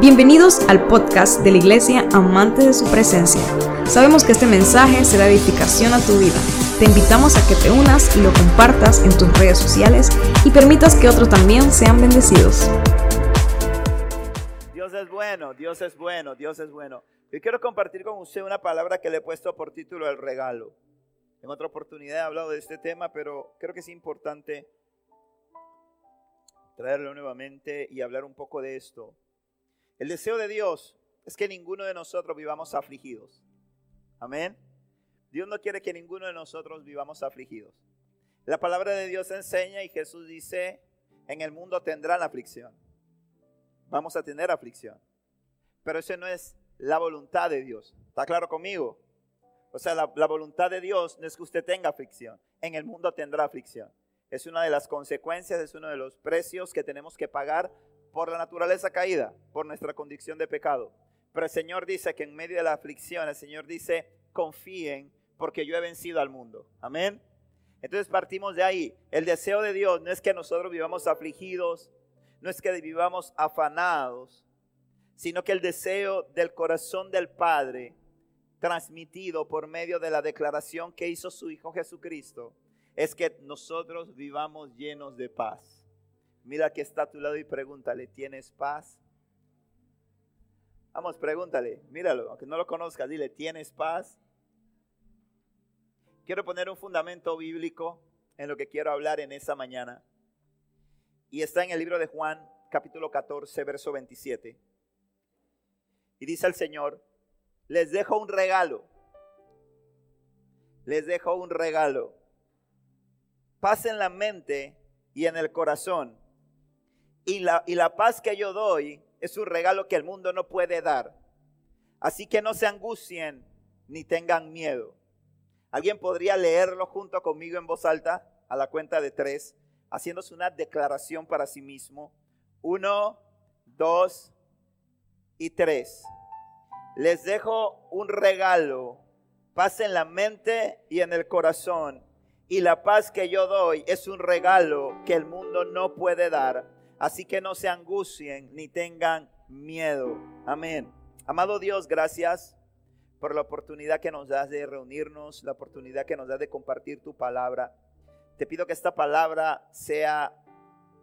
Bienvenidos al podcast de la Iglesia Amante de su Presencia. Sabemos que este mensaje será edificación a tu vida. Te invitamos a que te unas y lo compartas en tus redes sociales y permitas que otros también sean bendecidos. Dios es bueno, Dios es bueno, Dios es bueno. Yo quiero compartir con usted una palabra que le he puesto por título el regalo. En otra oportunidad he hablado de este tema, pero creo que es importante traerlo nuevamente y hablar un poco de esto. El deseo de Dios es que ninguno de nosotros vivamos afligidos. Amén. Dios no quiere que ninguno de nosotros vivamos afligidos. La palabra de Dios enseña y Jesús dice, en el mundo tendrán aflicción. Vamos a tener aflicción. Pero eso no es la voluntad de Dios. ¿Está claro conmigo? O sea, la, la, voluntad de Dios no es que usted tenga aflicción. En el mundo tendrá aflicción. Es una de las consecuencias, es uno de los precios que tenemos que pagar por la naturaleza caída, por nuestra condición de pecado. Pero el Señor dice que en medio de la aflicción, el Señor dice, confíen porque yo he vencido al mundo. Amén. Entonces partimos de ahí. El deseo de Dios no es que nosotros vivamos afligidos, no es que vivamos afanados, sino que el deseo del corazón del Padre, transmitido por medio de la declaración que hizo su Hijo Jesucristo, es que nosotros vivamos llenos de paz. Mira que está a tu lado y pregúntale, ¿tienes paz? Vamos, pregúntale, míralo, aunque no lo conozcas, dile, ¿tienes paz? Quiero poner un fundamento bíblico en lo que quiero hablar en esa mañana. Y está en el libro de Juan, capítulo 14, verso 27. Y dice el Señor, les dejo un regalo. Les dejo un regalo. Paz en la mente y en el corazón y la, paz que yo doy es un regalo que el mundo no puede dar. Así que no se angustien ni tengan miedo. ¿Alguien podría leerlo junto conmigo en voz alta a la cuenta de tres, haciéndose una declaración para sí mismo? Uno, dos y tres. Les dejo un regalo, paz en la mente y en el corazón. Y la paz que yo doy es un regalo que el mundo no puede dar. Así que no se angustien ni tengan miedo. Amén. Amado Dios, gracias por la oportunidad que nos das de reunirnos, la oportunidad que nos das de compartir tu palabra. Te pido que esta palabra sea,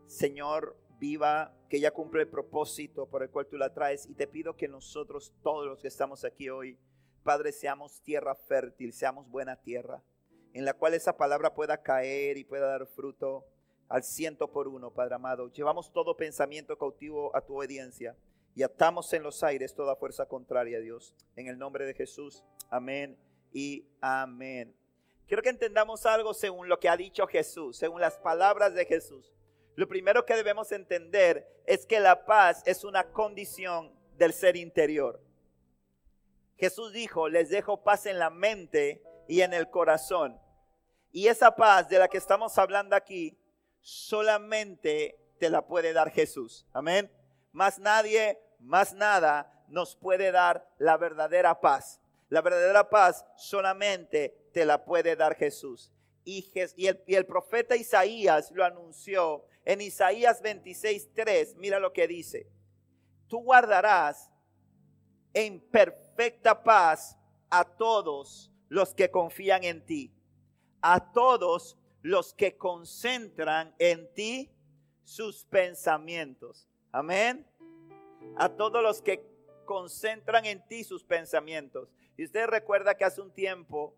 Señor, viva, que ella cumple el propósito por el cual tú la traes. Y te pido que nosotros, todos los que estamos aquí hoy, Padre, seamos tierra fértil, seamos buena tierra, en la cual esa palabra pueda caer y pueda dar fruto al ciento por uno, Padre amado. Llevamos todo pensamiento cautivo a tu obediencia y atamos en los aires toda fuerza contraria, a Dios. En el nombre de Jesús, amén y amén. Quiero que entendamos algo según lo que ha dicho Jesús, según las palabras de Jesús. Lo primero que debemos entender es que la paz es una condición del ser interior. Jesús dijo, les dejo paz en la mente y en el corazón. Y esa paz de la que estamos hablando aquí solamente te la puede dar Jesús. Amén. Más nadie, más nada nos puede dar la verdadera paz. La verdadera paz solamente te la puede dar Jesús. Y, el, y el profeta Isaías lo anunció en Isaías 26.3. Mira lo que dice. Tú guardarás en perfecta paz a todos los que confían en ti. A todos los que concentran en ti sus pensamientos. Amén. A todos los que concentran en ti sus pensamientos. Y usted recuerda que hace un tiempo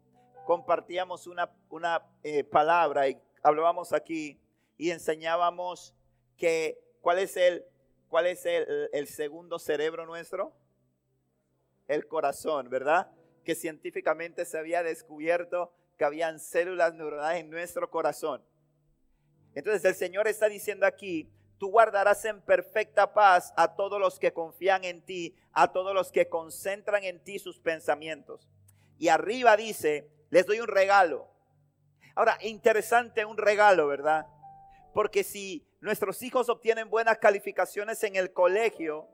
compartíamos una, una eh, palabra y hablábamos aquí y enseñábamos que cuál es el, cuál es el, el segundo cerebro nuestro. El corazón, ¿verdad? Que científicamente se había descubierto que habían células neuronales en nuestro corazón. Entonces el Señor está diciendo aquí, tú guardarás en perfecta paz a todos los que confían en ti, a todos los que concentran en ti sus pensamientos. Y arriba dice, les doy un regalo. Ahora, interesante un regalo, ¿verdad? Porque si nuestros hijos obtienen buenas calificaciones en el colegio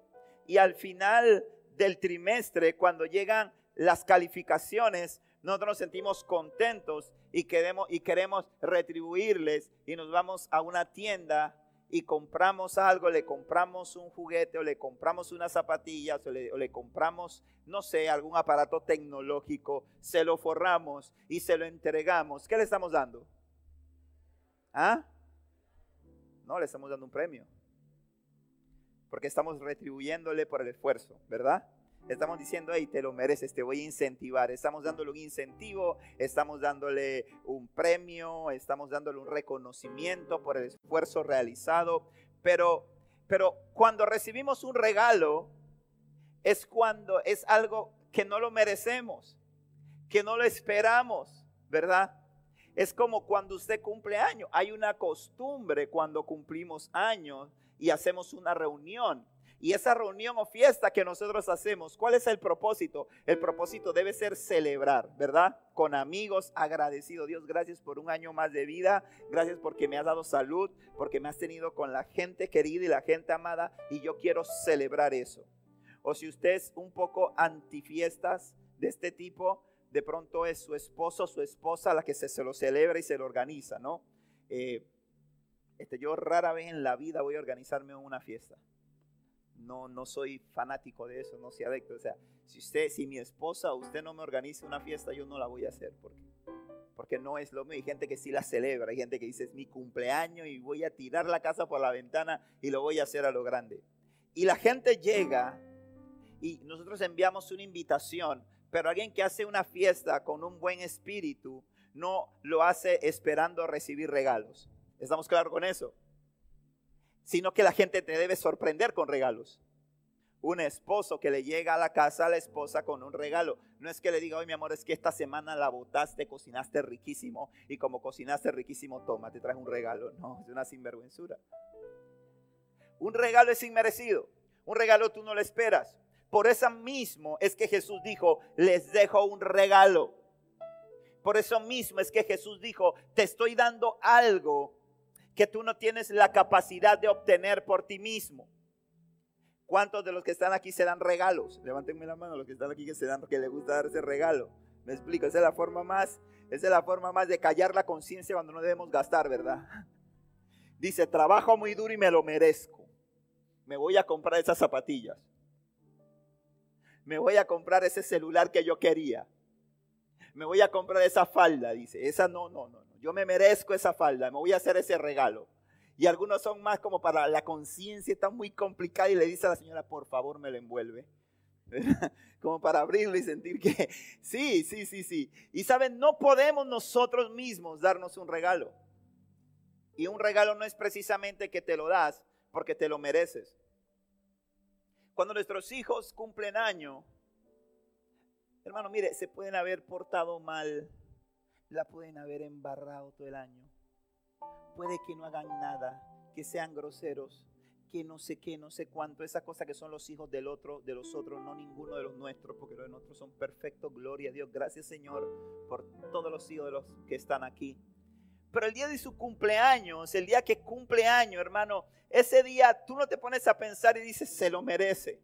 y al final del trimestre, cuando llegan las calificaciones, nosotros nos sentimos contentos y queremos, y queremos retribuirles y nos vamos a una tienda y compramos algo, le compramos un juguete o le compramos unas zapatillas o le, compramos, no sé, algún aparato tecnológico, se lo forramos y se lo entregamos, ¿qué le estamos dando? ¿Ah? No, le estamos dando un premio. Porque estamos retribuyéndole por el esfuerzo, ¿verdad? Estamos diciendo, hey, te lo mereces, te voy a incentivar. Estamos dándole un incentivo, estamos dándole un premio, estamos dándole un reconocimiento por el esfuerzo realizado. Pero, pero cuando recibimos un regalo, es cuando es algo que no lo merecemos, que no lo esperamos, ¿verdad? Es como cuando usted cumple años. Hay una costumbre cuando cumplimos años y hacemos una reunión y esa reunión o fiesta que nosotros hacemos, ¿cuál es el propósito? El propósito debe ser celebrar, ¿verdad? Con amigos, agradecido. Dios, gracias por un año más de vida. Gracias porque me has dado salud, porque me has tenido con la gente querida y la gente amada. Y yo quiero celebrar eso. O si usted es un poco antifiestas de este tipo, de pronto es su esposo o su esposa la que se, lo celebra y se lo organiza, ¿no? Eh, este, yo rara vez en la vida voy a organizarme una fiesta no, no soy fanático de eso, no soy adicto. O sea, si usted, si mi esposa usted no me organiza una fiesta, yo no la voy a hacer porque, porque no es lo mismo. Hay gente que sí la celebra, hay gente que dice es mi cumpleaños y voy a tirar la casa por la ventana y lo voy a hacer a lo grande. Y la gente llega y nosotros enviamos una invitación, pero alguien que hace una fiesta con un buen espíritu no lo hace esperando recibir regalos. ¿Estamos claros con eso? Sino que la gente te debe sorprender con regalos. Un esposo que le llega a la casa a la esposa con un regalo. No es que le diga, oye mi amor, es que esta semana la botaste, cocinaste riquísimo y como cocinaste riquísimo, toma, te traes un regalo. No, es una sinvergüenzura. Un regalo es inmerecido. Un regalo tú no lo esperas. Por eso mismo es que Jesús dijo, les dejo un regalo. Por eso mismo es que Jesús dijo, te estoy dando algo que tú no tienes la capacidad de obtener por ti mismo. ¿Cuántos de los que están aquí se dan regalos? Levántenme la mano los que están aquí que se dan que les gusta dar ese regalo. Me explico, esa es la forma más, esa es la forma más de callar la conciencia cuando no debemos gastar, ¿verdad? Dice, trabajo muy duro y me lo merezco. Me voy a comprar esas zapatillas. Me voy a comprar ese celular que yo quería. Me voy a comprar esa falda, dice. Esa no, no, no yo me merezco esa falda, me voy a hacer ese regalo. Y algunos son más como para la conciencia, está muy complicada y le dice a la señora, por favor me lo envuelve. Como para abrirlo y sentir que sí, sí, sí, sí. Y saben, no podemos nosotros mismos darnos un regalo. Y un regalo no es precisamente que te lo das porque te lo mereces. Cuando nuestros hijos cumplen año, hermano, mire, se pueden haber portado mal, la pueden haber embarrado todo el año. Puede que no hagan nada, que sean groseros, que no sé qué, no sé cuánto, esa cosa que son los hijos del otro, de los otros, no ninguno de los nuestros, porque los nuestros son perfectos, gloria a Dios. Gracias Señor por todos los hijos de los que están aquí. Pero el día de su cumpleaños, el día que cumpleaños, hermano, ese día tú no te pones a pensar y dices, se lo merece.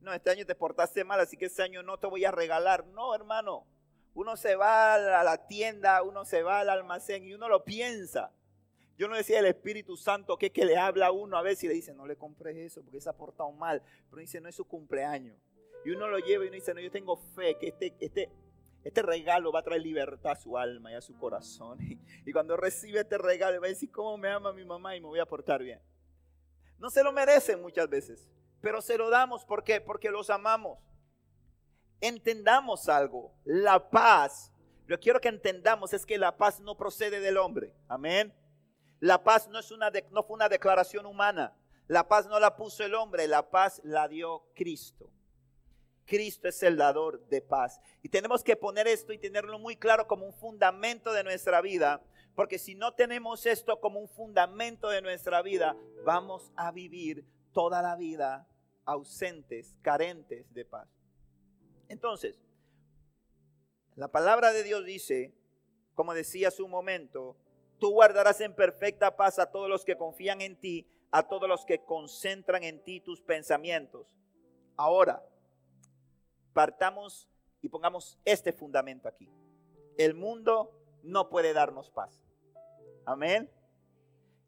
No, este año te portaste mal, así que este año no te voy a regalar. No, hermano, uno se va a la tienda, uno se va al almacén y uno lo piensa. Yo no decía el Espíritu Santo que, que le habla a uno a veces y le dice, no le compres eso porque se ha portado mal. Pero dice, no es su cumpleaños. Y uno lo lleva y uno dice, no, yo tengo fe que este, este, este regalo va a traer libertad a su alma y a su corazón. Y cuando recibe este regalo va a decir, ¿cómo me ama mi mamá? Y me voy a portar bien. No se lo merecen muchas veces, pero se lo damos. ¿Por qué? Porque los amamos entendamos algo. La paz, lo quiero que entendamos es que la paz no procede del hombre. Amén. La paz no, es una no fue una declaración humana. La paz no la puso el hombre, la paz la dio Cristo. Cristo es el dador de paz. Y tenemos que poner esto y tenerlo muy claro como un fundamento de nuestra vida, porque si no tenemos esto como un fundamento de nuestra vida, vamos a vivir toda la vida ausentes, carentes de paz. Entonces, la palabra de Dios dice, como decía hace un momento, tú guardarás en perfecta paz a todos los que confían en ti, a todos los que concentran en ti tus pensamientos. Ahora, partamos y pongamos este fundamento aquí. El mundo no puede darnos paz. Amén.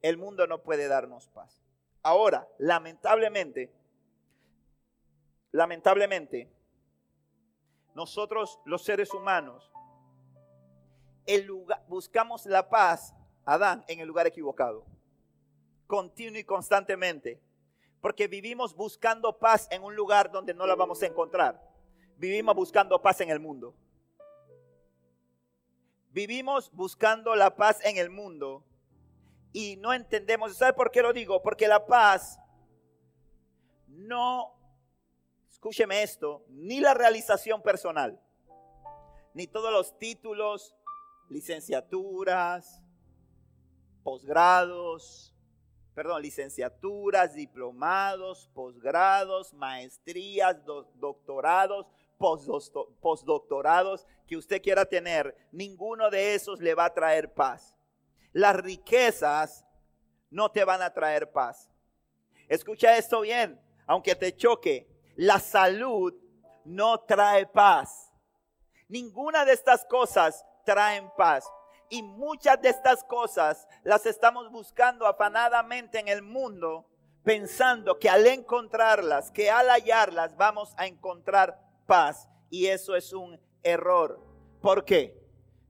el mundo no puede darnos paz. Ahora, lamentablemente, lamentablemente, nosotros los seres humanos buscamos la paz, Adán, en el lugar equivocado, continuo y constantemente, porque vivimos buscando paz en un lugar donde no la vamos a encontrar. Vivimos buscando paz en el mundo. Vivimos buscando la paz en el mundo y no entendemos. ¿Sabe por qué lo digo? Porque la paz no, escúcheme esto, ni la realización personal, ni todos los títulos, licenciaturas, posgrados, perdón, licenciaturas, diplomados, posgrados, maestrías, doctorados, postdoctorados que usted quiera tener, ninguno de esos le va a traer paz. Las riquezas no te van a traer paz. Escucha esto bien, aunque te choque, la salud no trae paz. Ninguna de estas cosas traen paz. Y muchas de estas cosas las estamos buscando afanadamente en el mundo, pensando que al encontrarlas, que al hallarlas, vamos a encontrar paz. Y eso es un error. ¿Por qué?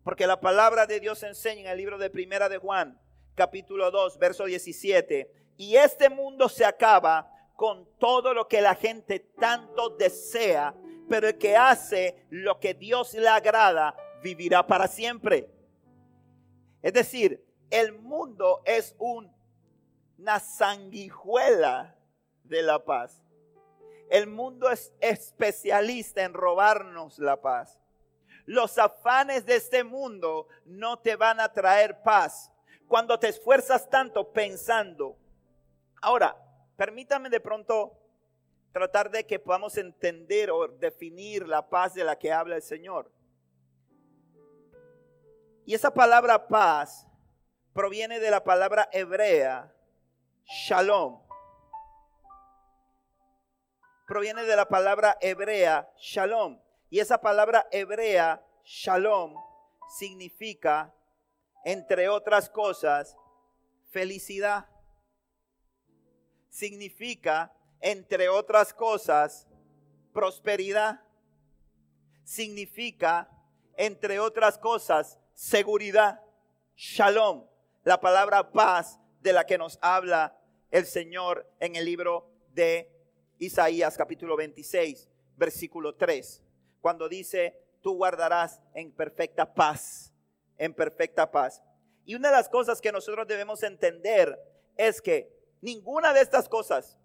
Porque la palabra de Dios enseña en el libro de Primera de Juan, capítulo 2, verso 17. Y este mundo se acaba con todo lo que la gente tanto desea, pero el que hace lo que Dios le agrada vivirá para siempre. Es decir, el mundo es una sanguijuela de la paz. El mundo es especialista en robarnos la paz. Los afanes de este mundo no te van a traer paz cuando te esfuerzas tanto pensando. Ahora, permítame de pronto tratar de que podamos entender o definir la paz de la que habla el Señor. Y esa palabra paz proviene de la palabra hebrea shalom. Proviene de la palabra hebrea shalom. Y esa palabra hebrea shalom significa, entre otras cosas, felicidad. Significa, entre otras cosas, prosperidad. Significa, entre otras cosas, seguridad, shalom, la palabra paz de la que nos habla el Señor en el libro de Isaías capítulo 26, versículo 3, cuando dice, tú guardarás en perfecta paz, en perfecta paz. Y una de las cosas que nosotros debemos entender es que ninguna de estas cosas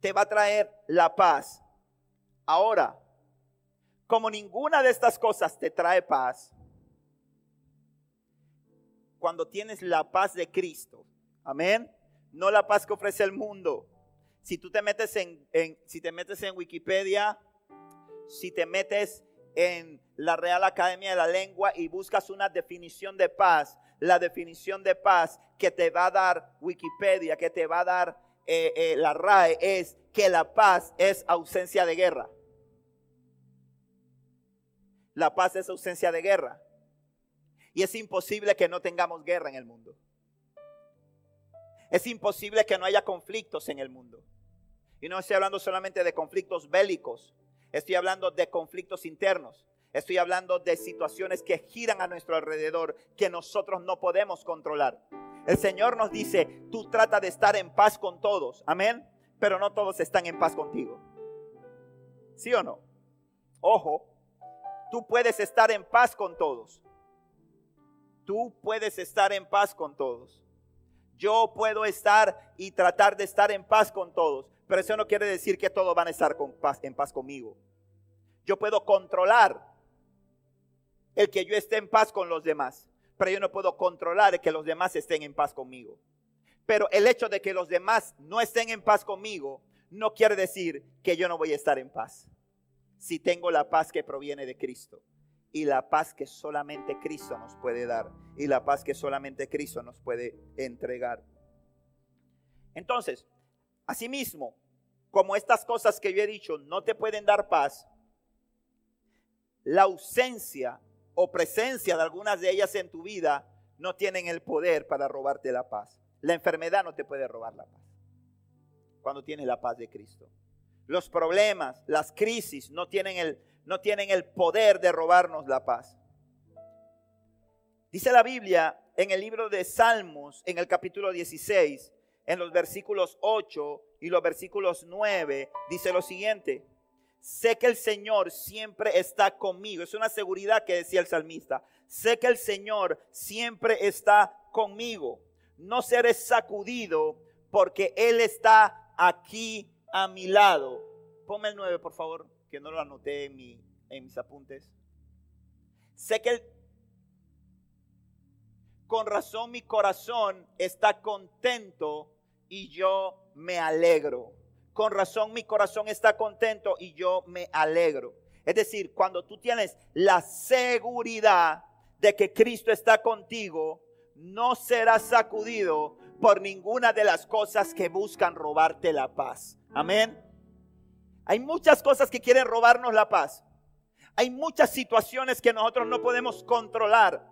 te va a traer la paz. Ahora, como ninguna de estas cosas te trae paz, cuando tienes la paz de Cristo. Amén. No la paz que ofrece el mundo. Si tú te metes en, si te metes en Wikipedia, si te metes en la Real Academia de la Lengua y buscas una definición de paz, la definición de paz que te va a dar Wikipedia, que te va a dar eh, eh, la RAE, es que la paz es ausencia de guerra. La paz es ausencia de guerra. Y es imposible que no tengamos guerra en el mundo. Es imposible que no haya conflictos en el mundo. Y no estoy hablando solamente de conflictos bélicos, estoy hablando de conflictos internos. Estoy hablando de situaciones que giran a nuestro alrededor que nosotros no podemos controlar. El Señor nos dice, tú trata de estar en paz con todos, amén, pero no todos están en paz contigo. ¿Sí o no? Ojo, tú puedes estar en paz con todos, Tú puedes estar en paz con todos. Yo puedo estar y tratar de estar en paz con todos, pero eso no quiere decir que todos van a estar en paz conmigo. Yo puedo controlar el que yo esté en paz con los demás, pero yo no puedo controlar el que los demás estén en paz conmigo. Pero el hecho de que los demás no estén en paz conmigo no quiere decir que yo no voy a estar en paz. Si tengo la paz que proviene de Cristo y la paz que solamente Cristo nos puede dar y la paz que solamente Cristo nos puede entregar. Entonces, asimismo, como estas cosas que yo he dicho no te pueden dar paz, la ausencia o presencia de algunas de ellas en tu vida no tienen el poder para robarte la paz. La enfermedad no te puede robar la paz. Cuando tienes la paz de Cristo. Los problemas, las crisis no tienen el, no tienen el poder de robarnos la paz. Dice la Biblia en el libro de Salmos, en el capítulo 16, en los versículos 8 y los versículos 9, dice lo siguiente. Sé que el Señor siempre está conmigo. Es una seguridad que decía el salmista. Sé que el Señor siempre está conmigo. No seré sacudido porque Él está aquí a mi lado. Ponme el 9, por favor, que no lo anoté en, mis apuntes. Sé que con razón mi corazón está contento y yo me alegro. Con razón mi corazón está contento y yo me alegro. Es decir, cuando tú tienes la seguridad de que Cristo está contigo, no serás sacudido por ninguna de las cosas que buscan robarte la paz. Amén. Hay muchas cosas que quieren robarnos la paz. Hay muchas situaciones que nosotros no podemos controlar.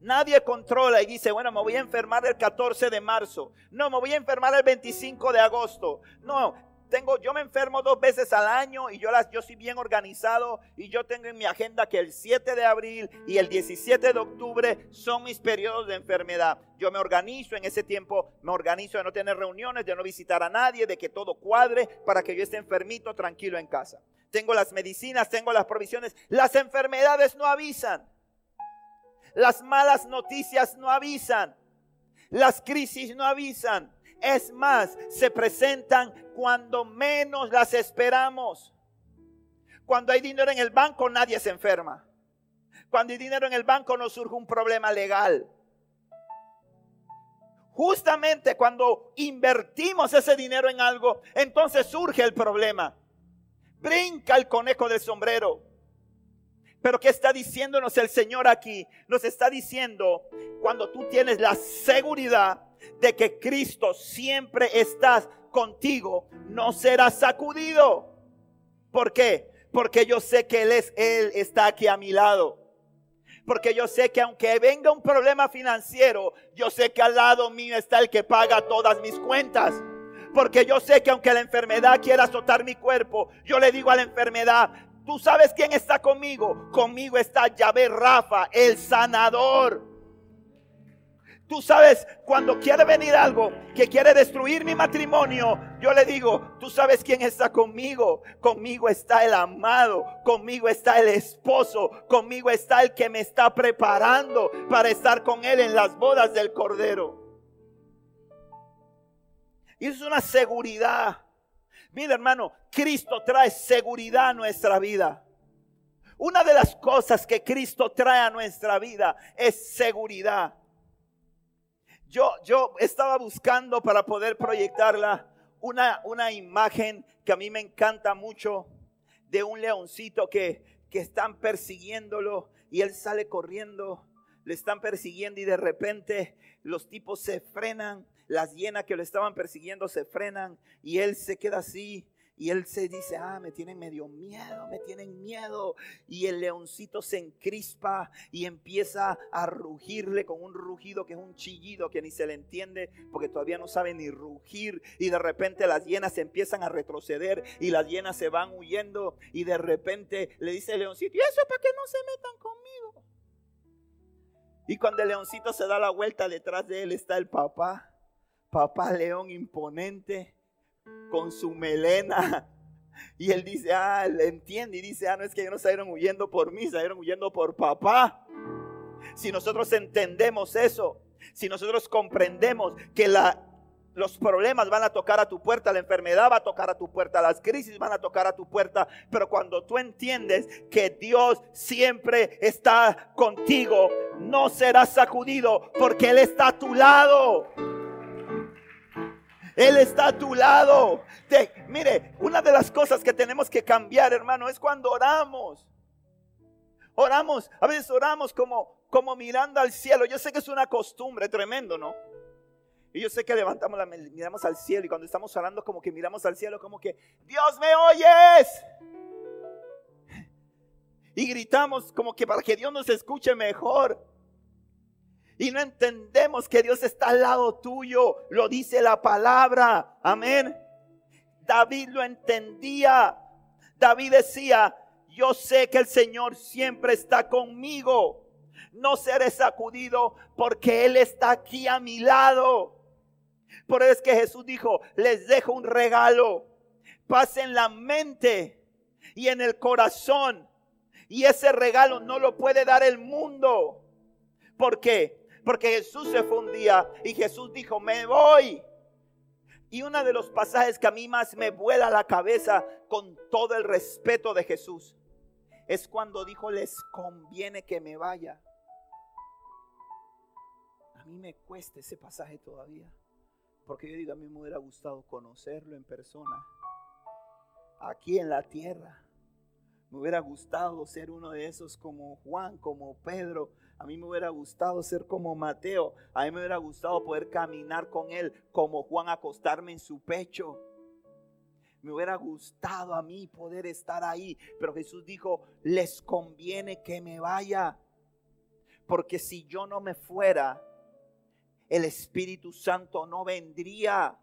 Nadie controla y dice, bueno, me voy a enfermar el 14 de marzo. No, me voy a enfermar el 25 de agosto. No, tengo, yo me enfermo dos veces al año y yo, las, yo soy bien organizado y yo tengo en mi agenda que el 7 de abril y el 17 de octubre son mis periodos de enfermedad. Yo me organizo en ese tiempo, me organizo de no tener reuniones, de no visitar a nadie, de que todo cuadre para que yo esté enfermito, tranquilo en casa. Tengo las medicinas, tengo las provisiones. Las enfermedades no avisan. Las malas noticias no avisan. Las crisis no avisan. Es más, se presentan cuando menos las esperamos. Cuando hay dinero en el banco nadie se enferma. Cuando hay dinero en el banco no surge un problema legal. Justamente cuando invertimos ese dinero en algo, entonces surge el problema. Brinca el conejo del sombrero. Pero ¿qué está diciéndonos el Señor aquí? Nos está diciendo, cuando tú tienes la seguridad de que Cristo siempre está contigo, no serás sacudido. ¿Por qué? Porque yo sé que Él, es, Él está aquí a mi lado. Porque yo sé que aunque venga un problema financiero, yo sé que al lado mío está el que paga todas mis cuentas. Porque yo sé que aunque la enfermedad quiera azotar mi cuerpo, yo le digo a la enfermedad, Tú sabes quién está conmigo. Conmigo está Yahvé Rafa, el sanador. Tú sabes, cuando quiere venir algo que quiere destruir mi matrimonio, yo le digo, tú sabes quién está conmigo. Conmigo está el amado, conmigo está el esposo, conmigo está el que me está preparando para estar con él en las bodas del Cordero. Y es una seguridad Mira hermano, Cristo trae seguridad a nuestra vida. Una de las cosas que Cristo trae a nuestra vida es seguridad. Yo, yo estaba buscando para poder proyectarla una, una imagen que a mí me encanta mucho de un leoncito que, que están persiguiéndolo y él sale corriendo, le están persiguiendo y de repente los tipos se frenan las hienas que lo estaban persiguiendo se frenan y él se queda así. Y él se dice, ah, me tienen medio miedo, me tienen miedo. Y el leoncito se encrispa y empieza a rugirle con un rugido que es un chillido que ni se le entiende porque todavía no sabe ni rugir. Y de repente las hienas empiezan a retroceder y las hienas se van huyendo. Y de repente le dice el leoncito, ¿y eso para que no se metan conmigo? Y cuando el leoncito se da la vuelta, detrás de él está el papá papá león imponente con su melena. Y él dice, ah, le entiende y dice, ah, no es que ellos no salieron huyendo por mí, salieron huyendo por papá. Si nosotros entendemos eso, si nosotros comprendemos que la, los problemas van a tocar a tu puerta, la enfermedad va a tocar a tu puerta, las crisis van a tocar a tu puerta, pero cuando tú entiendes que Dios siempre está contigo, no serás sacudido porque Él está a tu lado. Él está a tu lado. mire, una de las cosas que tenemos que cambiar, hermano, es cuando oramos. Oramos, a veces oramos como, como mirando al cielo. Yo sé que es una costumbre tremendo, ¿no? Y yo sé que levantamos la miramos al cielo y cuando estamos orando como que miramos al cielo como que Dios me oyes. Y gritamos como que para que Dios nos escuche mejor. Y no entendemos que Dios está al lado tuyo. Lo dice la palabra. Amén. David lo entendía. David decía, yo sé que el Señor siempre está conmigo. No seré sacudido porque Él está aquí a mi lado. Por eso es que Jesús dijo, les dejo un regalo. Paz en la mente y en el corazón. Y ese regalo no lo puede dar el mundo. ¿Por qué? Porque Jesús se fue un día y Jesús dijo, me voy. Y uno de los pasajes que a mí más me vuela la cabeza con todo el respeto de Jesús es cuando dijo, les conviene que me vaya. A mí me cuesta ese pasaje todavía. Porque yo digo, a mí me hubiera gustado conocerlo en persona. Aquí en la tierra. Me hubiera gustado ser uno de esos como Juan, como Pedro. A mí me hubiera gustado ser como Mateo. A mí me hubiera gustado poder caminar con él como Juan, acostarme en su pecho. Me hubiera gustado a mí poder estar ahí. Pero Jesús dijo, les conviene que me vaya. Porque si yo no me fuera, el Espíritu Santo no vendría.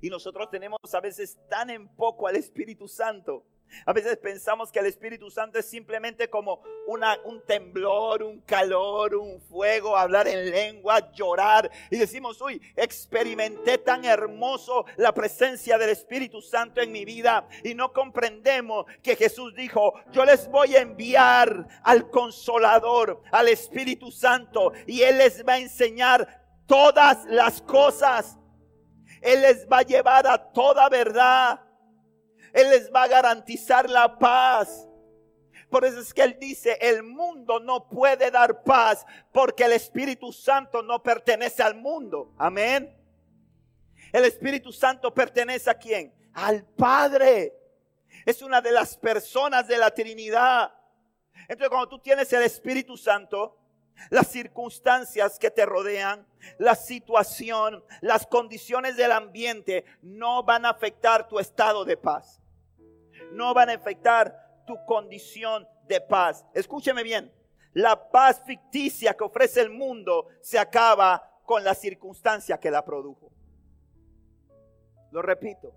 Y nosotros tenemos a veces tan en poco al Espíritu Santo a veces pensamos que el Espíritu Santo es simplemente como un temblor, un calor, un fuego, hablar en lengua, llorar. Y decimos, uy, experimenté tan hermoso la presencia del Espíritu Santo en mi vida. Y no comprendemos que Jesús dijo, yo les voy a enviar al consolador, al Espíritu Santo. Y Él les va a enseñar todas las cosas. Él les va a llevar a toda verdad. Él les va a garantizar la paz. Por eso es que Él dice, el mundo no puede dar paz porque el Espíritu Santo no pertenece al mundo. Amén. El Espíritu Santo pertenece a quién? Al Padre. Es una de las personas de la Trinidad. Entonces cuando tú tienes el Espíritu Santo, las circunstancias que te rodean, la situación, las condiciones del ambiente no van a afectar tu estado de paz. No van a afectar tu condición de paz. Escúcheme bien. La paz ficticia que ofrece el mundo se acaba con la circunstancia que la produjo. Lo repito.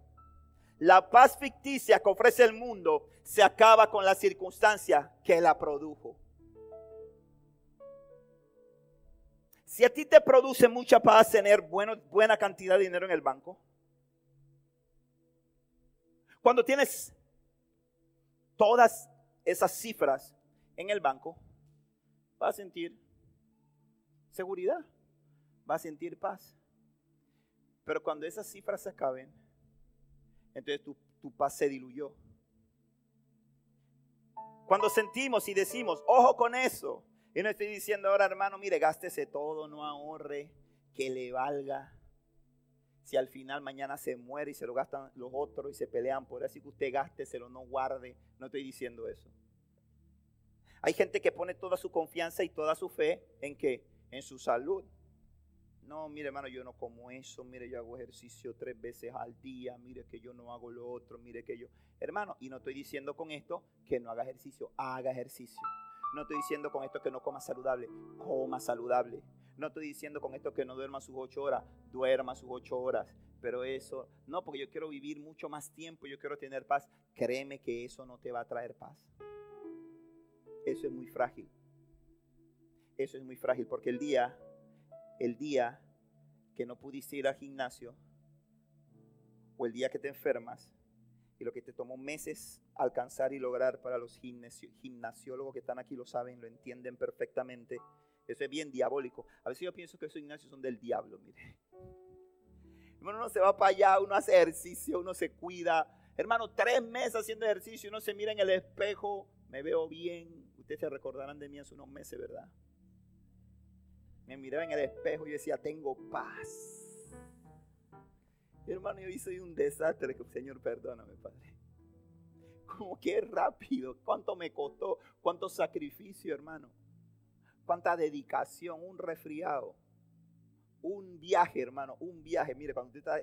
La paz ficticia que ofrece el mundo se acaba con la circunstancia que la produjo. Si a ti te produce mucha paz tener buena cantidad de dinero en el banco, cuando tienes todas esas cifras en el banco, vas a sentir seguridad, vas a sentir paz. Pero cuando esas cifras se acaben, entonces tu, tu paz se diluyó. Cuando sentimos y decimos, ojo con eso, y no estoy diciendo ahora, hermano, mire, gástese todo, no ahorre, que le valga. Si al final mañana se muere y se lo gastan los otros y se pelean por eso, que usted gásteselo, no guarde. No estoy diciendo eso. Hay gente que pone toda su confianza y toda su fe en qué? En su salud. No, mire hermano, yo no como eso, mire, yo hago ejercicio tres veces al día, mire que yo no hago lo otro, mire que yo... Hermano, y no estoy diciendo con esto que no haga ejercicio, haga ejercicio. No estoy diciendo con esto que no coma saludable, coma saludable. No estoy diciendo con esto que no duerma sus ocho horas, duerma sus ocho horas. Pero eso, no, porque yo quiero vivir mucho más tiempo, yo quiero tener paz. Créeme que eso no te va a traer paz. Eso es muy frágil. Eso es muy frágil porque el día, el día que no pudiste ir al gimnasio, o el día que te enfermas, y lo que te tomó meses alcanzar y lograr para los gimnasiólogos que están aquí lo saben, lo entienden perfectamente. Eso es bien diabólico. A veces yo pienso que esos gimnasios son del diablo, mire. Hermano, uno se va para allá, uno hace ejercicio, uno se cuida. Hermano, tres meses haciendo ejercicio, uno se mira en el espejo, me veo bien. Ustedes se recordarán de mí hace unos meses, ¿verdad? Me miraba en el espejo y decía, tengo paz hermano, yo soy un desastre. Señor, perdóname, Padre. Como que rápido. ¿Cuánto me costó? ¿Cuánto sacrificio, hermano? ¿Cuánta dedicación? Un resfriado. Un viaje, hermano. Un viaje. Mire, cuando usted está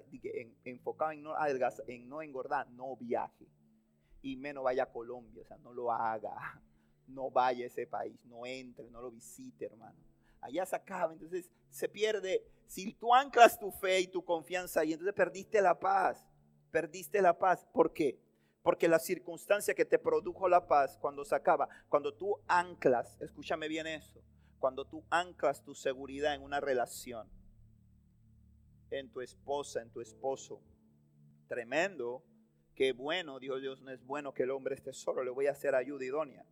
enfocado en no, en no engordar, no viaje. Y menos vaya a Colombia. O sea, no lo haga. No vaya a ese país. No entre, no lo visite, hermano. Allá se acaba. Entonces se pierde. Si tú anclas tu fe y tu confianza ahí, entonces perdiste la paz. Perdiste la paz. ¿Por qué? Porque la circunstancia que te produjo la paz cuando se acaba, cuando tú anclas, escúchame bien eso, cuando tú anclas tu seguridad en una relación, en tu esposa, en tu esposo, tremendo, qué bueno, dijo Dios, no es bueno que el hombre esté solo, le voy a hacer ayuda idónea.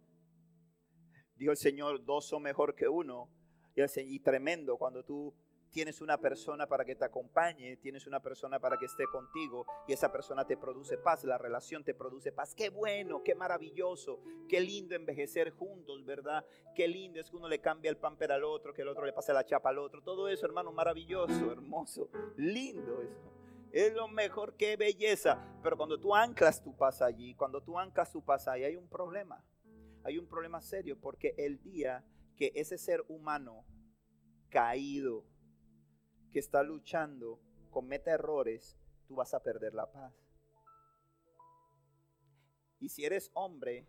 Dijo el Señor, dos son mejor que uno. Y, y tremendo cuando tú tienes una persona para que te acompañe, tienes una persona para que esté contigo y esa persona te produce paz, la relación te produce paz. Qué bueno, qué maravilloso, qué lindo envejecer juntos, ¿verdad? Qué lindo es que uno le cambia el pamper al otro, que el otro le pase la chapa al otro. Todo eso, hermano, maravilloso, hermoso, lindo eso. Es lo mejor, qué belleza. Pero cuando tú anclas tu paz allí, cuando tú anclas tu paz ahí, hay un problema. Hay un problema serio porque el día que ese ser humano caído, que está luchando, cometa errores, tú vas a perder la paz. Y si eres hombre,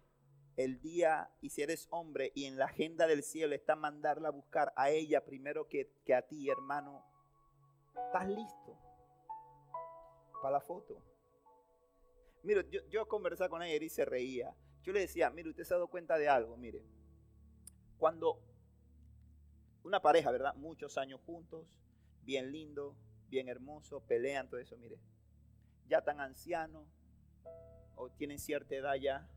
el día, y si eres hombre y en la agenda del cielo está mandarla a buscar a ella primero que, que a ti, hermano, ¿estás listo para la foto? Mira, yo, yo conversaba con ella y se reía. Yo le decía, mire, usted se ha dado cuenta de algo, mire. Cuando una pareja, ¿verdad? Muchos años juntos, bien lindo, bien hermoso, pelean, todo eso, mire. Ya tan anciano o tienen cierta edad ya,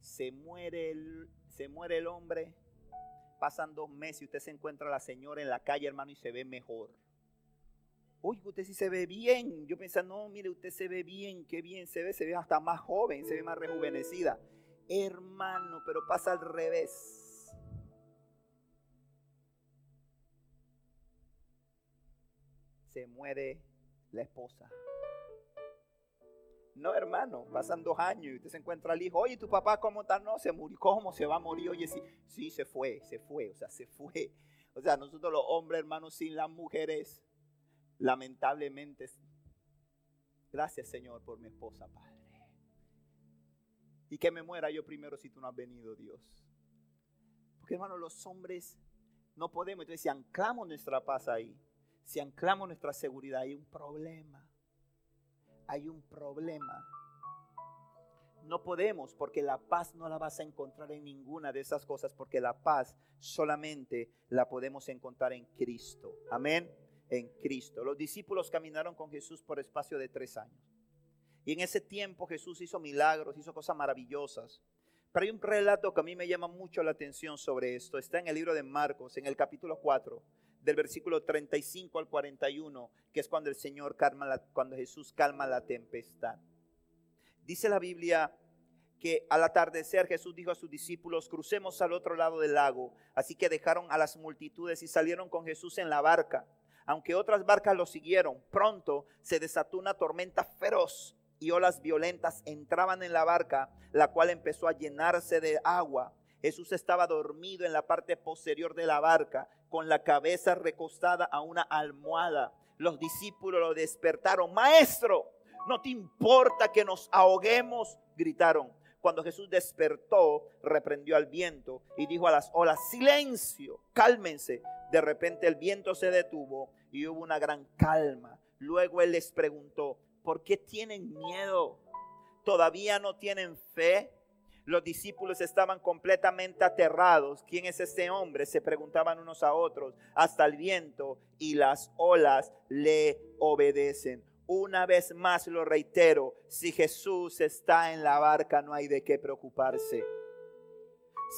se muere el, se muere el hombre, pasan dos meses y usted se encuentra a la señora en la calle, hermano, y se ve mejor. Uy, usted sí se ve bien. Yo pensaba, no, mire, usted se ve bien, qué bien se ve, se ve hasta más joven, se ve más rejuvenecida. Hermano, pero pasa al revés se muere la esposa. No, hermano, pasan dos años y usted se encuentra al hijo. Oye, ¿tu papá cómo está? No, se murió. ¿Cómo se va a morir? Oye, sí, sí, se fue, se fue, o sea, se fue. O sea, nosotros los hombres, hermanos, sin las mujeres, lamentablemente, gracias Señor por mi esposa, Padre. Y que me muera yo primero si tú no has venido, Dios. Porque, hermano, los hombres no podemos. Entonces, si anclamos nuestra paz ahí, si anclamos nuestra seguridad, hay un problema. Hay un problema. No podemos porque la paz no la vas a encontrar en ninguna de esas cosas porque la paz solamente la podemos encontrar en Cristo. Amén. En Cristo. Los discípulos caminaron con Jesús por espacio de tres años. Y en ese tiempo Jesús hizo milagros, hizo cosas maravillosas. Pero hay un relato que a mí me llama mucho la atención sobre esto. Está en el libro de Marcos, en el capítulo 4 del versículo 35 al 41, que es cuando el Señor calma cuando Jesús calma la tempestad. Dice la Biblia que al atardecer Jesús dijo a sus discípulos, crucemos al otro lado del lago. Así que dejaron a las multitudes y salieron con Jesús en la barca. Aunque otras barcas lo siguieron, pronto se desató una tormenta feroz y olas violentas entraban en la barca, la cual empezó a llenarse de agua. Jesús estaba dormido en la parte posterior de la barca con la cabeza recostada a una almohada. Los discípulos lo despertaron. Maestro, ¿no te importa que nos ahoguemos? Gritaron. Cuando Jesús despertó, reprendió al viento y dijo a las olas, silencio, cálmense. De repente el viento se detuvo y hubo una gran calma. Luego él les preguntó, ¿por qué tienen miedo? ¿Todavía no tienen fe? Los discípulos estaban completamente aterrados. ¿Quién es este hombre? Se preguntaban unos a otros. Hasta el viento y las olas le obedecen. Una vez más lo reitero, si Jesús está en la barca no hay de qué preocuparse.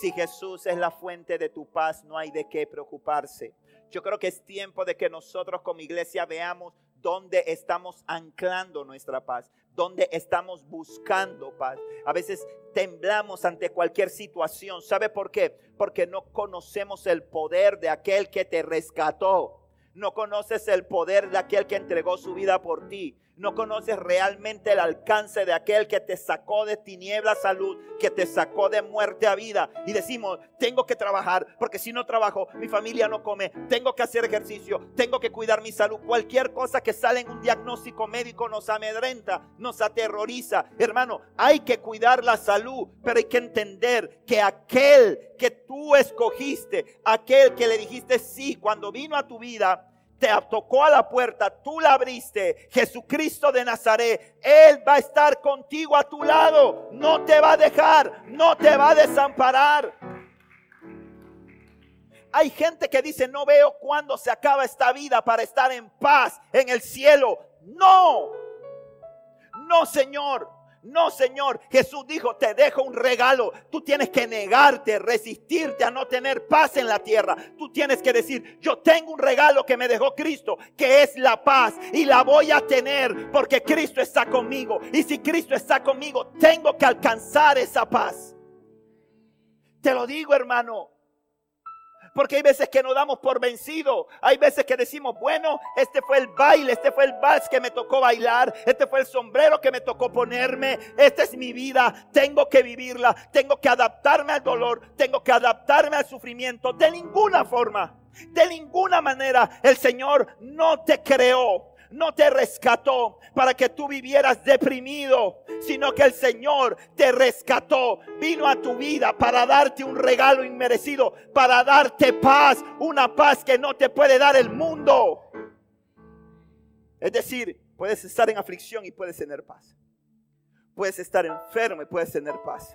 Si Jesús es la fuente de tu paz, no hay de qué preocuparse. Yo creo que es tiempo de que nosotros como iglesia veamos dónde estamos anclando nuestra paz, dónde estamos buscando paz. A veces temblamos ante cualquier situación. ¿Sabe por qué? Porque no conocemos el poder de aquel que te rescató. No conoces el poder de aquel que entregó su vida por ti. No conoces realmente el alcance de aquel que te sacó de tiniebla salud, que te sacó de muerte a vida. Y decimos, tengo que trabajar, porque si no trabajo, mi familia no come. Tengo que hacer ejercicio, tengo que cuidar mi salud. Cualquier cosa que sale en un diagnóstico médico nos amedrenta, nos aterroriza. Hermano, hay que cuidar la salud, pero hay que entender que aquel que tú escogiste, aquel que le dijiste sí cuando vino a tu vida, te tocó a la puerta, tú la abriste, Jesucristo de Nazaret, Él va a estar contigo a tu lado, no te va a dejar, no te va a desamparar. Hay gente que dice, no veo cuándo se acaba esta vida para estar en paz en el cielo. No, no Señor. No, Señor. Jesús dijo, te dejo un regalo. Tú tienes que negarte, resistirte a no tener paz en la tierra. Tú tienes que decir, yo tengo un regalo que me dejó Cristo, que es la paz. Y la voy a tener porque Cristo está conmigo. Y si Cristo está conmigo, tengo que alcanzar esa paz. Te lo digo, hermano. Porque hay veces que nos damos por vencido. Hay veces que decimos, bueno, este fue el baile, este fue el vals que me tocó bailar, este fue el sombrero que me tocó ponerme, esta es mi vida, tengo que vivirla, tengo que adaptarme al dolor, tengo que adaptarme al sufrimiento. De ninguna forma, de ninguna manera el Señor no te creó no te rescató para que tú vivieras deprimido, sino que el Señor te rescató, vino a tu vida para darte un regalo inmerecido, para darte paz, una paz que no te puede dar el mundo. Es decir, puedes estar en aflicción y puedes tener paz. Puedes estar enfermo y puedes tener paz.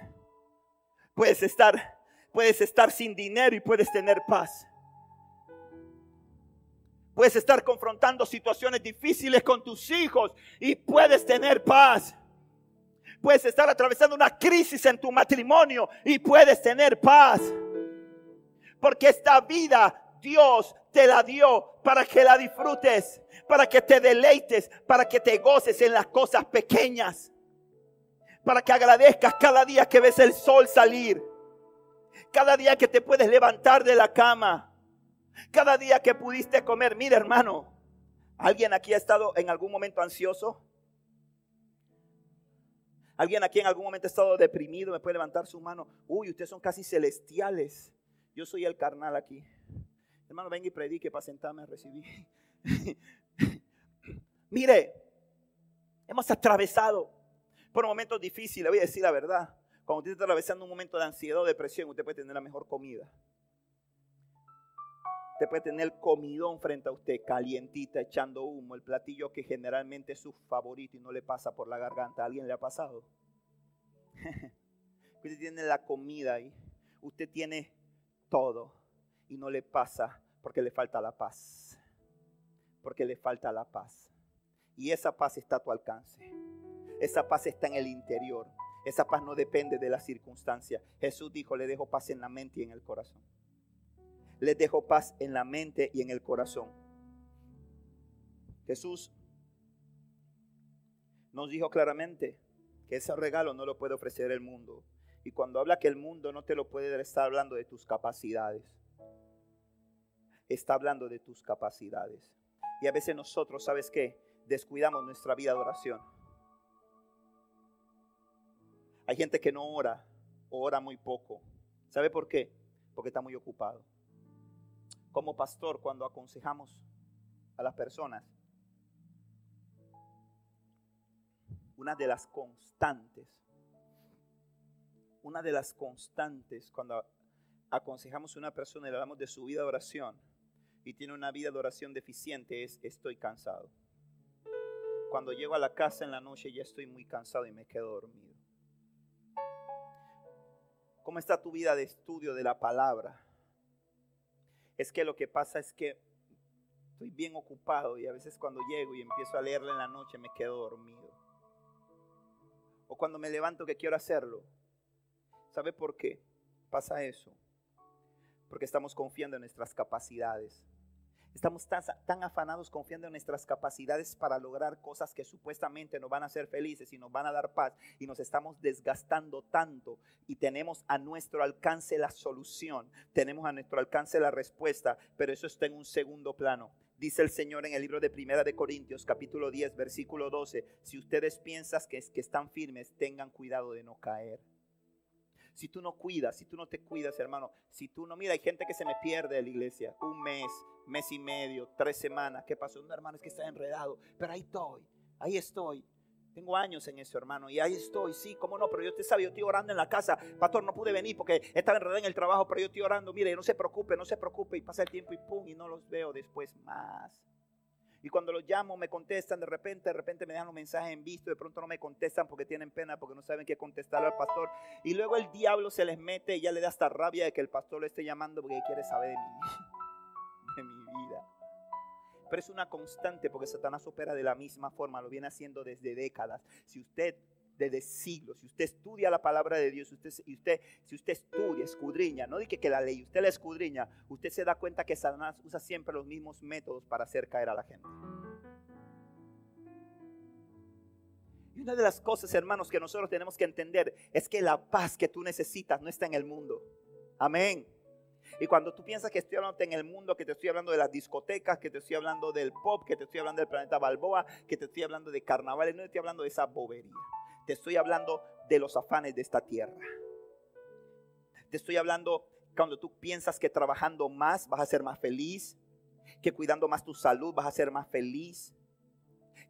Puedes estar puedes estar sin dinero y puedes tener paz. Puedes estar confrontando situaciones difíciles con tus hijos y puedes tener paz. Puedes estar atravesando una crisis en tu matrimonio y puedes tener paz. Porque esta vida Dios te la dio para que la disfrutes, para que te deleites, para que te goces en las cosas pequeñas, para que agradezcas cada día que ves el sol salir, cada día que te puedes levantar de la cama cada día que pudiste comer, mira hermano, ¿alguien aquí ha estado en algún momento ansioso? ¿Alguien aquí en algún momento ha estado deprimido? ¿Me puede levantar su mano? Uy, ustedes son casi celestiales. Yo soy el carnal aquí. Hermano, venga y predique para sentarme a recibir. Mire, hemos atravesado por momentos difíciles. Voy a decir la verdad. Cuando usted está atravesando un momento de ansiedad o depresión, usted puede tener la mejor comida. Usted puede tener comidón frente a usted, calientita, echando humo, el platillo que generalmente es su favorito y no le pasa por la garganta. ¿A alguien le ha pasado? usted tiene la comida ahí, usted tiene todo y no le pasa porque le falta la paz. Porque le falta la paz. Y esa paz está a tu alcance. Esa paz está en el interior. Esa paz no depende de las circunstancias. Jesús dijo, le dejo paz en la mente y en el corazón les dejo paz en la mente y en el corazón. Jesús nos dijo claramente que ese regalo no lo puede ofrecer el mundo. Y cuando habla que el mundo no te lo puede dar, está hablando de tus capacidades. Está hablando de tus capacidades. Y a veces nosotros, ¿sabes qué? Descuidamos nuestra vida de oración. Hay gente que no ora, o ora muy poco. ¿Sabe por qué? Porque está muy ocupado como pastor cuando aconsejamos a las personas, una de las constantes, una de las constantes cuando aconsejamos a una persona y le hablamos de su vida de oración y tiene una vida de oración deficiente es estoy cansado. Cuando llego a la casa en la noche ya estoy muy cansado y me quedo dormido. ¿Cómo está tu vida de estudio de la palabra? Es que lo que pasa es que estoy bien ocupado y a veces cuando llego y empiezo a leerla en la noche me quedo dormido. O cuando me levanto que quiero hacerlo. ¿Sabe por qué pasa eso? Porque estamos confiando en nuestras capacidades. Estamos tan, afanados confiando en nuestras capacidades para lograr cosas que supuestamente nos van a hacer felices y nos van a dar paz. Y nos estamos desgastando tanto y tenemos a nuestro alcance la solución, tenemos a nuestro alcance la respuesta, pero eso está en un segundo plano. Dice el Señor en el libro de Primera de Corintios, capítulo 10, versículo 12, si ustedes piensan que, que están firmes, tengan cuidado de no caer. Si tú no cuidas, si tú no te cuidas, hermano, si tú no, mira, hay gente que se me pierde de la iglesia, un mes, mes y medio, tres semanas, ¿qué pasó? Un hermano es que está enredado, pero ahí estoy, ahí estoy. Tengo años en eso, hermano, y ahí estoy, sí, cómo no, pero yo te sabe, yo estoy orando en la casa, pastor, no pude venir porque estaba enredado en el trabajo, pero yo estoy orando, mire, no se preocupe, no se preocupe, y pasa el tiempo y pum, y no los veo después más. Y cuando los llamo me contestan de repente, de repente me dan un mensaje en visto, de pronto no me contestan porque tienen pena, porque no saben qué contestar al pastor. Y luego el diablo se les mete y ya le da hasta rabia de que el pastor lo esté llamando porque quiere saber de mi, de mi vida. Pero es una constante porque Satanás opera de la misma forma, lo viene haciendo desde décadas. Si usted desde siglos, si usted estudia la palabra de Dios, usted, usted, si usted estudia, escudriña, no dije que la ley, usted la escudriña, usted se da cuenta que Satanás usa siempre los mismos métodos para hacer caer a la gente. Y una de las cosas, hermanos, que nosotros tenemos que entender es que la paz que tú necesitas no está en el mundo. Amén. Y cuando tú piensas que estoy hablando en el mundo, que te estoy hablando de las discotecas, que te estoy hablando del pop, que te estoy hablando del planeta Balboa, que te estoy hablando de carnavales, no te estoy hablando de esa bobería. Te estoy hablando de los afanes de esta tierra. Te estoy hablando cuando tú piensas que trabajando más vas a ser más feliz, que cuidando más tu salud vas a ser más feliz,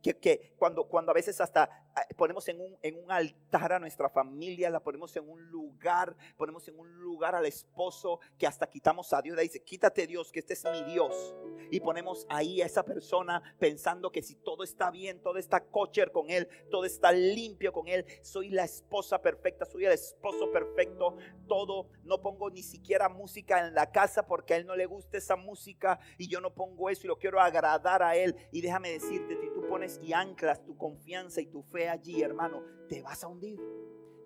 que, que cuando, cuando a veces hasta ponemos en un, en un altar a nuestra familia, la ponemos en un lugar, ponemos en un lugar al esposo que hasta quitamos a Dios, le dice, quítate Dios, que este es mi Dios. Y ponemos ahí a esa persona pensando que si todo está bien, todo está cocher con él, todo está limpio con él, soy la esposa perfecta, soy el esposo perfecto, todo, no pongo ni siquiera música en la casa porque a él no le gusta esa música y yo no pongo eso y lo quiero agradar a él. Y déjame decirte, si tú pones y anclas tu confianza y tu fe allí, hermano, te vas a hundir.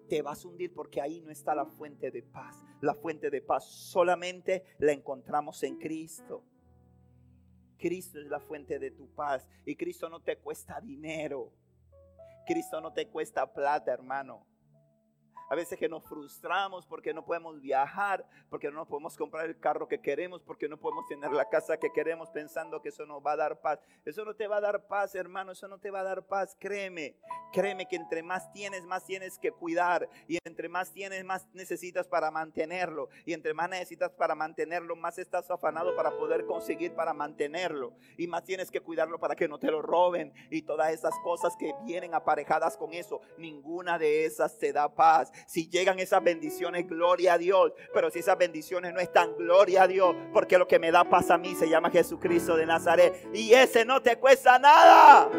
Te vas a hundir porque ahí no está la fuente de paz. La fuente de paz solamente la encontramos en Cristo. Cristo es la fuente de tu paz. Y Cristo no te cuesta dinero. Cristo no te cuesta plata, hermano. A veces que nos frustramos porque no podemos viajar, porque no podemos comprar el carro que queremos, porque no podemos tener la casa que queremos pensando que eso nos va a dar paz. Eso no te va a dar paz, hermano, eso no te va a dar paz. Créeme, créeme que entre más tienes, más tienes que cuidar. Y entre más tienes, más necesitas para mantenerlo. Y entre más necesitas para mantenerlo, más estás afanado para poder conseguir para mantenerlo. Y más tienes que cuidarlo para que no te lo roben. Y todas esas cosas que vienen aparejadas con eso, ninguna de esas te da paz. Si llegan esas bendiciones, gloria a Dios. Pero si esas bendiciones no están, gloria a Dios. Porque lo que me da paz a mí se llama Jesucristo de Nazaret. Y ese no te cuesta nada.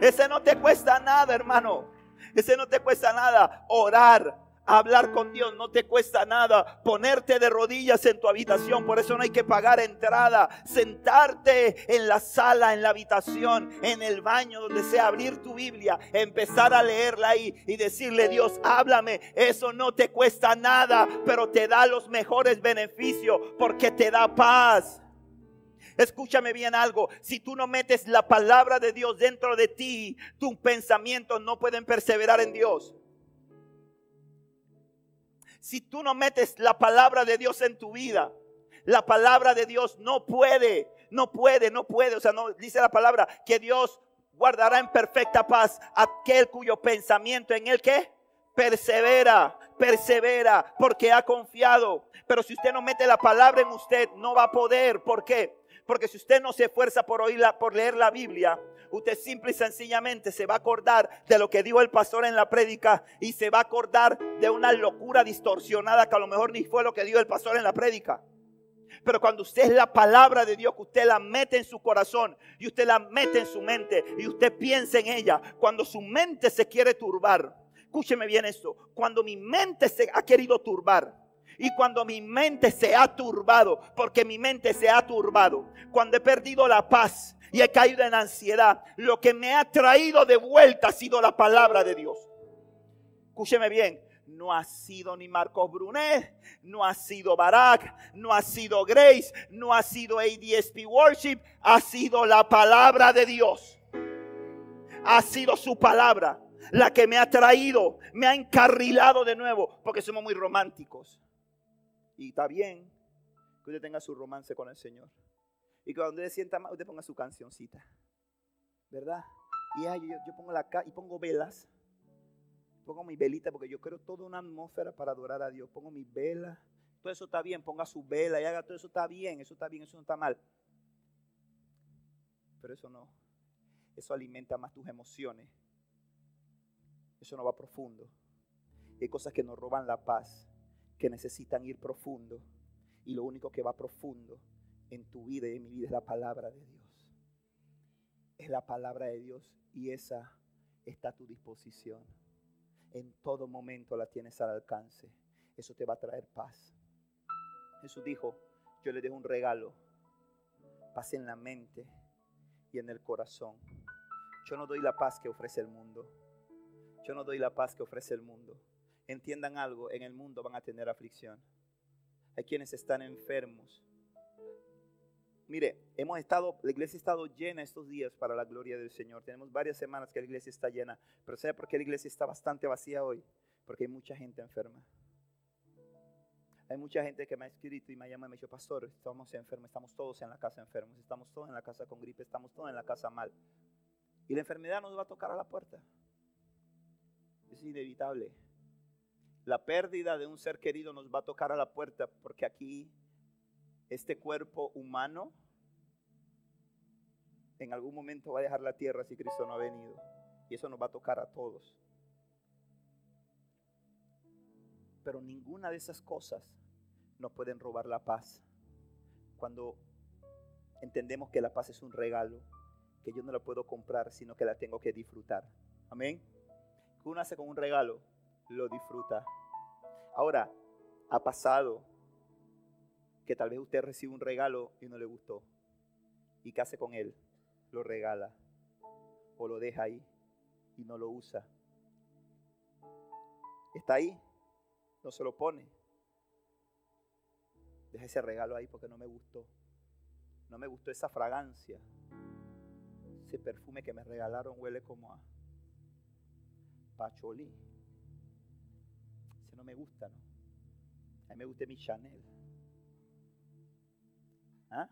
Ese no te cuesta nada, hermano. Ese no te cuesta nada. Orar, Hablar con Dios no te cuesta nada. Ponerte de rodillas en tu habitación. Por eso no hay que pagar entrada. Sentarte en la sala, en la habitación, en el baño, donde sea. Abrir tu Biblia. Empezar a leerla ahí y decirle, Dios, háblame. Eso no te cuesta nada. Pero te da los mejores beneficios porque te da paz. Escúchame bien algo. Si tú no metes la palabra de Dios dentro de ti, tus pensamientos no pueden perseverar en Dios si tú no metes la palabra de Dios en tu vida, la palabra de Dios no puede, no puede, no puede. O sea, no dice la palabra que Dios guardará en perfecta paz aquel cuyo pensamiento en él que persevera, persevera, porque ha confiado. Pero si usted no mete la palabra en usted, no va a poder. ¿Por qué? Porque si usted no se esfuerza por oírla, por leer la Biblia, usted simple y sencillamente se va a acordar de lo que dijo el pastor en la prédica y se va a acordar de una locura distorsionada que a lo mejor ni fue lo que dijo el pastor en la prédica. Pero cuando usted es la palabra de Dios, que usted la mete en su corazón y usted la mete en su mente y usted piensa en ella, cuando su mente se quiere turbar, escúcheme bien esto, cuando mi mente se ha querido turbar, y cuando mi mente se ha turbado, porque mi mente se ha turbado, cuando he perdido la paz y he caído en ansiedad, lo que me ha traído de vuelta ha sido la palabra de Dios. Escúcheme bien, no ha sido ni Marcos Brunet, no ha sido Barack, no ha sido Grace, no ha sido ADSP Worship, ha sido la palabra de Dios. Ha sido su palabra la que me ha traído, me ha encarrilado de nuevo, porque somos muy románticos. Y está bien. que usted tenga su romance con el Señor. Y cuando usted sienta más, usted ponga su cancioncita. ¿Verdad? Y yo, yo pongo la y pongo velas. Pongo mi velita porque yo quiero toda una atmósfera para adorar a Dios. Pongo mi vela. Todo eso está bien. Ponga su vela y haga todo eso está bien. Eso está bien. Eso no está mal. Pero eso no. Eso alimenta más tus emociones. Eso no va profundo. Hay cosas que nos roban la paz, que necesitan ir profundo. Y lo único que va profundo en tu vida y en mi vida es la palabra de Dios. Es la palabra de Dios y esa está a tu disposición. En todo momento la tienes al alcance. Eso te va a traer paz. Jesús dijo, yo le dejo un regalo. Paz en la mente y en el corazón. Yo no doy la paz que ofrece el mundo. Yo no doy la paz que ofrece el mundo. Entiendan algo, en el mundo van a tener aflicción. Hay quienes están enfermos. Mire, hemos estado, la iglesia ha estado llena estos días para la gloria del Señor. Tenemos varias semanas que la iglesia está llena. Pero ¿sabe por qué la iglesia está bastante vacía hoy? Porque hay mucha gente enferma. Hay mucha gente que me ha escrito y me llama y me ha dicho, pastor, estamos enfermos, estamos todos en la casa enfermos, estamos todos en la casa con gripe, estamos todos en la casa mal. Y la enfermedad nos va a tocar a la puerta. Es inevitable. La pérdida de un ser querido nos va a tocar a la puerta porque aquí este cuerpo humano en algún momento va a dejar la tierra si Cristo no ha venido. Y eso nos va a tocar a todos. Pero ninguna de esas cosas nos pueden robar la paz. Cuando entendemos que la paz es un regalo, que yo no la puedo comprar, sino que la tengo que disfrutar. Amén. Uno hace con un regalo, lo disfruta. Ahora, ha pasado que tal vez usted recibe un regalo y no le gustó. ¿Y qué hace con él? Lo regala o lo deja ahí y no lo usa. Está ahí, no se lo pone. Deja ese regalo ahí porque no me gustó. No me gustó esa fragancia. Ese perfume que me regalaron huele como a pacholí. Ese no me gusta, ¿no? A mí me gusta mi Chanel. ¿Ah?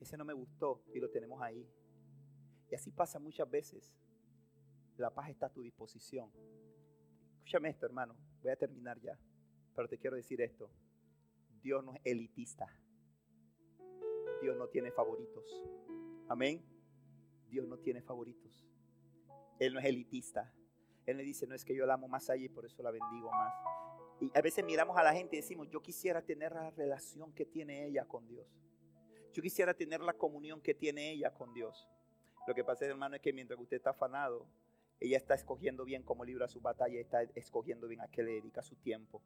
Ese no me gustó y lo tenemos ahí. Y así pasa muchas veces. La paz está a tu disposición. Escúchame esto, hermano. Voy a terminar ya. Pero te quiero decir esto. Dios no es elitista. Dios no tiene favoritos. Amén. Dios no tiene favoritos. Él no es elitista. Él me dice, no es que yo la amo más allá y por eso la bendigo más. Y a veces miramos a la gente y decimos, yo quisiera tener la relación que tiene ella con Dios. Yo quisiera tener la comunión que tiene ella con Dios. Lo que pasa, hermano, es que mientras usted está afanado, ella está escogiendo bien cómo libra su batalla, está escogiendo bien a qué le dedica su tiempo.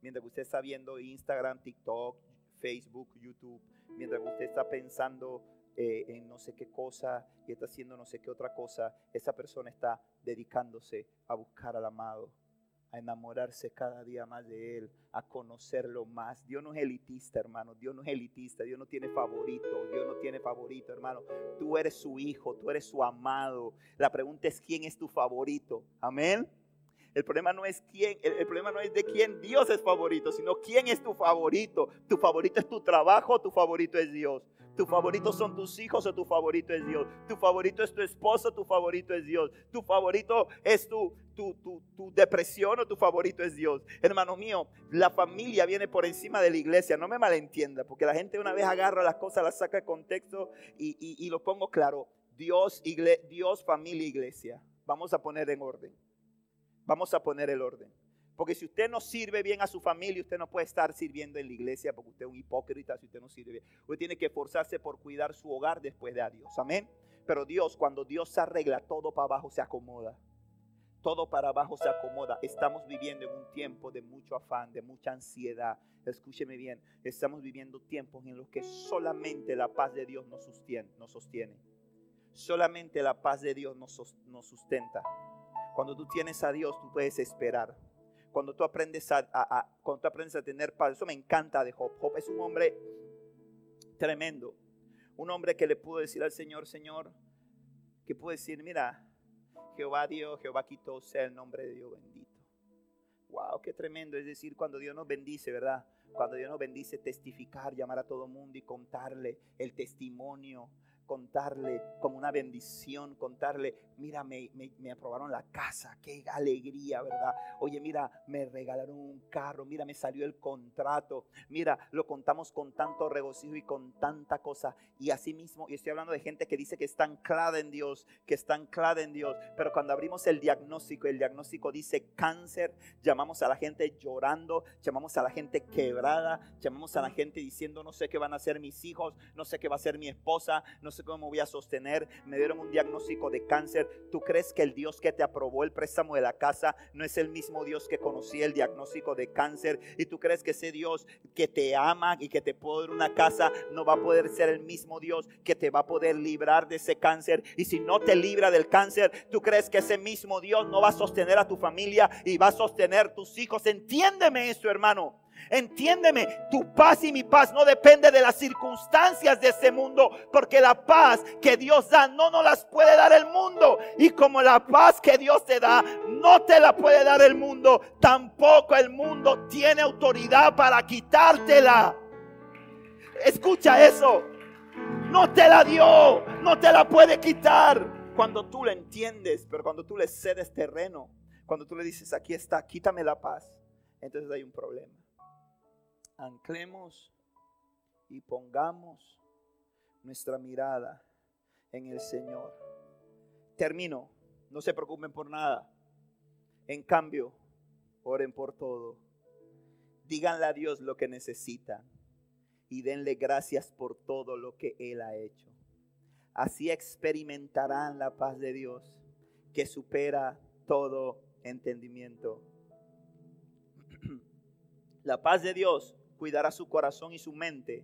Mientras usted está viendo Instagram, TikTok, Facebook, YouTube, mientras usted está pensando eh, en no sé qué cosa y está haciendo no sé qué otra cosa, esa persona está dedicándose a buscar al amado, a enamorarse cada día más de Él, a conocerlo más. Dios no es elitista, hermano. Dios no es elitista. Dios no tiene favorito. Dios no tiene favorito, hermano. Tú eres su hijo, tú eres su amado. La pregunta es quién es tu favorito. Amén. El problema no es quién, el, problema no es de quién Dios es favorito, sino quién es tu favorito. Tu favorito es tu trabajo, tu favorito es Dios. Tu favorito son tus hijos o tu favorito es Dios. Tu favorito es tu esposo, tu favorito es Dios. Tu favorito es tu, tu, tu, tu, depresión o tu favorito es Dios. Hermano mío, la familia viene por encima de la iglesia. No me malentienda, porque la gente una vez agarra las cosas, las saca de contexto y, y, lo pongo claro. Dios, Dios, familia, iglesia. Vamos a poner en orden. Vamos a poner el orden. Porque si usted no sirve bien a su familia, usted no puede estar sirviendo en la iglesia porque usted es un hipócrita si usted no sirve bien. Usted tiene que esforzarse por cuidar su hogar después de a Dios. Amén. Pero Dios, cuando Dios se arregla, todo para abajo se acomoda. Todo para abajo se acomoda. Estamos viviendo en un tiempo de mucho afán, de mucha ansiedad. Escúcheme bien. Estamos viviendo tiempos en los que solamente la paz de Dios nos sostiene. Solamente la paz de Dios nos, nos sustenta. Cuando tú tienes a Dios, tú puedes esperar. Cuando tú aprendes a, cuando tú aprendes a tener paz, eso me encanta de Job. Job es un hombre tremendo. Un hombre que le pudo decir al Señor, Señor, que pudo decir, mira, Jehová Dios, Jehová quitó, sea el nombre de Dios bendito. Wow, qué tremendo. Es decir, cuando Dios nos bendice, ¿verdad? Cuando Dios nos bendice, testificar, llamar a todo mundo y contarle el testimonio contarle como una bendición, contarle, mira, me, me, aprobaron la casa, qué alegría, ¿verdad? Oye, mira, me regalaron un carro, mira, me salió el contrato, mira, lo contamos con tanto regocijo y con tanta cosa. Y así mismo, y estoy hablando de gente que dice que está anclada en Dios, que está anclada en Dios, pero cuando abrimos el diagnóstico, el diagnóstico dice cáncer, llamamos a la gente llorando, llamamos a la gente quebrada, llamamos a la gente diciendo, no sé qué van a hacer mis hijos, no sé qué va a ser mi esposa, no sé cómo voy a sostener. Me dieron un diagnóstico de cáncer. ¿Tú crees que el Dios que te aprobó el préstamo de la casa no es el mismo Dios que conocía el diagnóstico de cáncer? ¿Y tú crees que ese Dios que te ama y que te puede dar una casa no va a poder ser el mismo Dios que te va a poder librar de ese cáncer? Y si no te libra del cáncer, ¿tú crees que ese mismo Dios no va a sostener a tu familia y va a sostener tus hijos? Entiéndeme eso, hermano. Entiéndeme, tu paz y mi paz no depende de las circunstancias de este mundo, porque la paz que Dios da no nos las puede dar el mundo. Y como la paz que Dios te da no te la puede dar el mundo, tampoco el mundo tiene autoridad para quitártela. Escucha eso. No te la dio, no te la puede quitar. Cuando tú lo entiendes, pero cuando tú le cedes terreno, cuando tú le dices, aquí está, quítame la paz, entonces hay un problema anclemos y pongamos nuestra mirada en el Señor. Termino, no se preocupen por nada. En cambio, oren por todo. Díganle a Dios lo que necesitan y denle gracias por todo lo que Él ha hecho. Así experimentarán la paz de Dios que supera todo entendimiento. La paz de Dios cuidará su corazón y su mente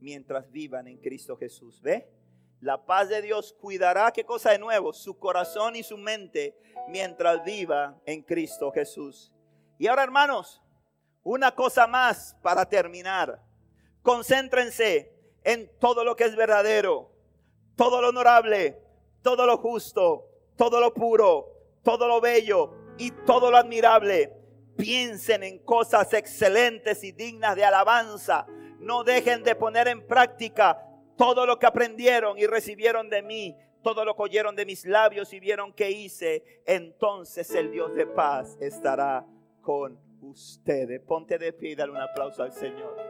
mientras vivan en Cristo Jesús. ¿Ve? La paz de Dios cuidará, ¿qué cosa de nuevo? Su corazón y su mente mientras viva en Cristo Jesús. Y ahora, hermanos, una cosa más para terminar. Concéntrense en todo lo que es verdadero, todo lo honorable, todo lo justo, todo lo puro, todo lo bello y todo lo admirable piensen en cosas excelentes y dignas de alabanza. No dejen de poner en práctica todo lo que aprendieron y recibieron de mí, todo lo que oyeron de mis labios y vieron que hice. Entonces el Dios de paz estará con ustedes. Ponte de pie y dale un aplauso al Señor.